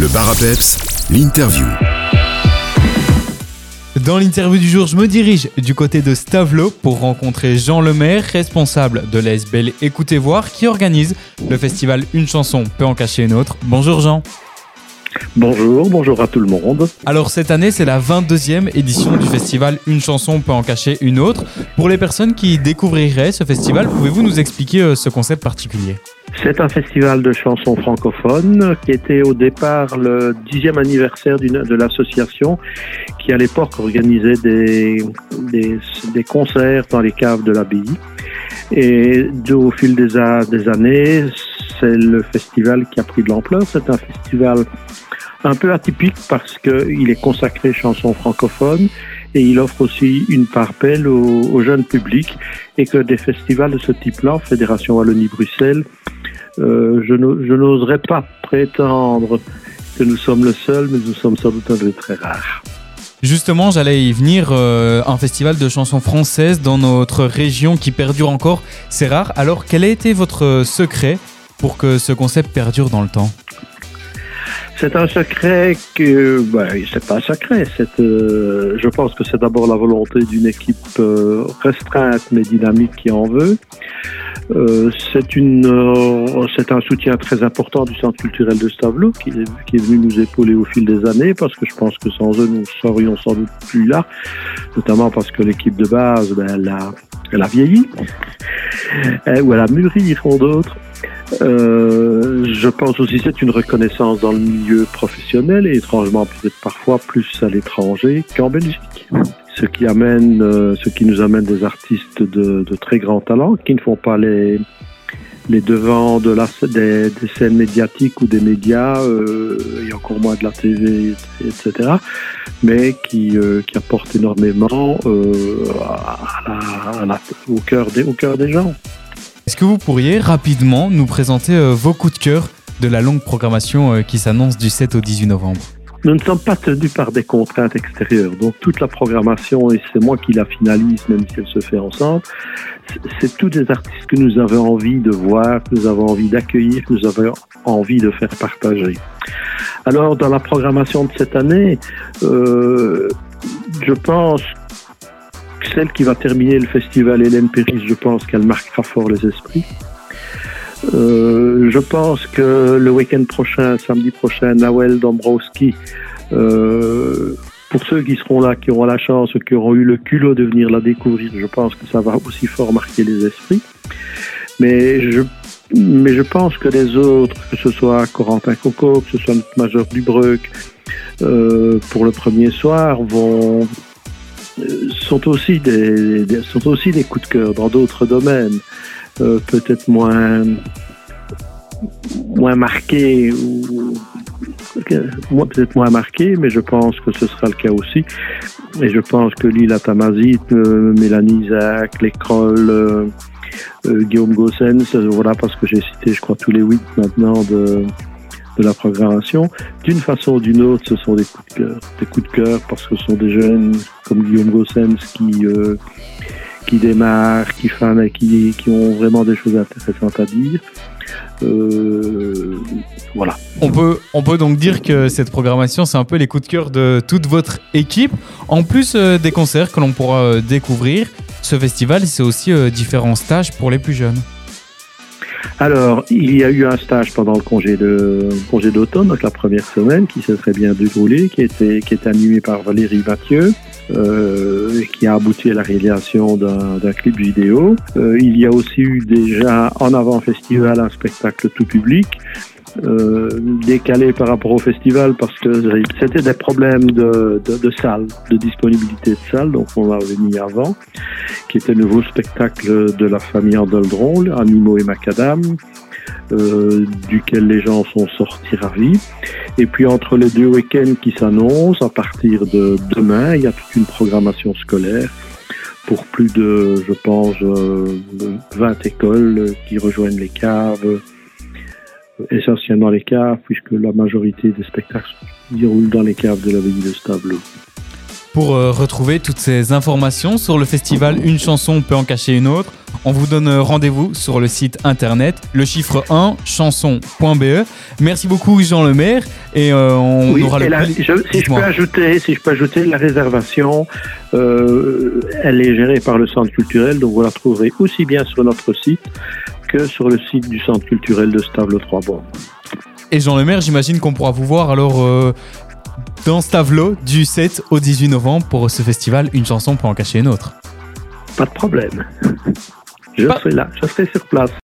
Le bar à peps, l'interview. Dans l'interview du jour, je me dirige du côté de Stavelot pour rencontrer Jean Lemaire, responsable de l'ASBL Écoutez Voir, qui organise le festival Une chanson peut en cacher une autre. Bonjour Jean. Bonjour, bonjour à tout le monde. Alors cette année, c'est la 22e édition du festival Une chanson peut en cacher une autre. Pour les personnes qui découvriraient ce festival, pouvez-vous nous expliquer euh, ce concept particulier? C'est un festival de chansons francophones qui était au départ le dixième anniversaire de l'association qui à l'époque organisait des, des, concerts dans les caves de l'abbaye. Et au fil des, des années, c'est le festival qui a pris de l'ampleur. C'est un festival un peu atypique parce qu'il est consacré chansons francophones et il offre aussi une part belle au, au jeune public et que des festivals de ce type-là, Fédération Wallonie-Bruxelles, euh, je n'o- je n'oserais pas prétendre que nous sommes le seul, mais nous sommes sans doute un peu très rares. Justement, j'allais y venir, euh, un festival de chansons françaises dans notre région qui perdure encore, c'est rare. Alors quel a été votre secret pour que ce concept perdure dans le temps? C'est un secret que, ben, c'est pas un secret. C'est, euh, je pense que c'est d'abord la volonté d'une équipe euh, restreinte mais dynamique qui en veut. Euh, c'est une, c'est un soutien très important du Centre culturel de Stavelot qui, est- venu nous épauler au fil des années parce que je pense que sans eux nous serions sans doute plus là, notamment parce que l'équipe de base, ben, elle a, elle a vieilli Euh, ou elle a mûri, diront d'autres. Euh, je pense aussi que c'est une reconnaissance dans le milieu professionnel et étrangement peut-être parfois plus à l'étranger qu'en Belgique. Ce qui amène, euh, ce qui nous amène des artistes de, très grand talent qui ne font pas les les devants de la, des, scènes médiatiques ou des médias euh, et encore moins de la TV, etc. Mais qui, qui apportent énormément au cœur des au cœur des gens. Est-ce que vous pourriez rapidement nous présenter euh, vos coups de cœur de la longue programmation euh, qui s'annonce du 7 au 18 novembre? Nous ne sommes pas tenus par des contraintes extérieures. Donc toute la programmation, et c'est moi qui la finalise, même si elle se fait ensemble, c'est- tous des artistes que nous avons envie de voir, que nous avons envie d'accueillir, que nous avons envie de faire partager. Alors dans la programmation de cette année, euh, je pense celle qui va terminer le festival Hélène Péris, je pense qu'elle marquera fort les esprits. Euh, je pense que le week-end prochain, samedi prochain, Nawel Dombrowski, euh, pour ceux qui seront là, qui auront la chance, qui auront eu le culot de venir la découvrir, je pense que ça va aussi fort marquer les esprits. Mais je, mais je pense que les autres, que ce soit Corentin Coco, que ce soit notre major Dubreuc, euh, pour le premier soir, vont sont aussi des, des- sont aussi des coups de cœur dans d'autres domaines, euh, peut-être moins moins marqués ou peut-être moins marqués, mais je pense que ce sera le cas aussi. Et je pense que Lila Tamazit, euh, Mélanie Isaac, l'école, euh, euh, Guillaume Gossens, voilà parce que j'ai cité, je crois, tous les huit maintenant de de la programmation. D'une façon ou d'une autre, ce sont des coups de cœur. Des coups de cœur parce que ce sont des jeunes comme Guillaume Gossens qui, euh, qui démarrent, qui, fan, qui, qui ont vraiment des choses intéressantes à dire. Euh, voilà. on peut, on peut donc dire que cette programmation, c'est un peu les coups de cœur de toute votre équipe. En plus euh, des concerts que l'on pourra découvrir, ce festival, c'est aussi différents stages pour les plus jeunes. Alors, il y a eu un stage pendant le congé de congé d'automne, donc la première semaine, qui s'est très bien déroulé, qui était qui est animé par Valérie Mathieu. Euh, qui a abouti à la réalisation d'un d'un clip vidéo. Euh, il y a aussi eu déjà en avant festival un spectacle tout public, euh, décalé par rapport au festival parce que c'était des problèmes de, de, de salle, de disponibilité de salle, donc on l'avait mis avant, qui était le nouveau spectacle de la famille Andeldron, Animaux et Macadam, euh, duquel les gens sont sortis ravis. Et puis entre les deux week-ends qui s'annoncent, à partir de demain, il y a toute une programmation scolaire pour plus de, je pense, euh, 20 écoles euh, qui rejoignent les caves, essentiellement les caves, puisque la majorité des spectacles se déroulent dans les caves de la ville de Stablo. Pour euh, retrouver toutes ces informations sur le festival Une chanson peut en cacher une autre, on vous donne euh, rendez-vous sur le site internet, le chiffre 1, chanson.be. Merci beaucoup Jean Lemaire et euh, on Oui, aura et le la- je- si, je peux ajouter, si je peux ajouter, la réservation, euh, elle est gérée par le centre culturel, donc vous la trouverez aussi bien sur notre site que sur le site du centre culturel de Stable-Trois-Bois. Et Jean Lemaire, j'imagine qu'on pourra vous voir alors euh, dans Stavelot du 7 au 18 novembre pour ce festival Une chanson peut en cacher une autre. Pas de problème. Je Pas- serai là, je serai sur place.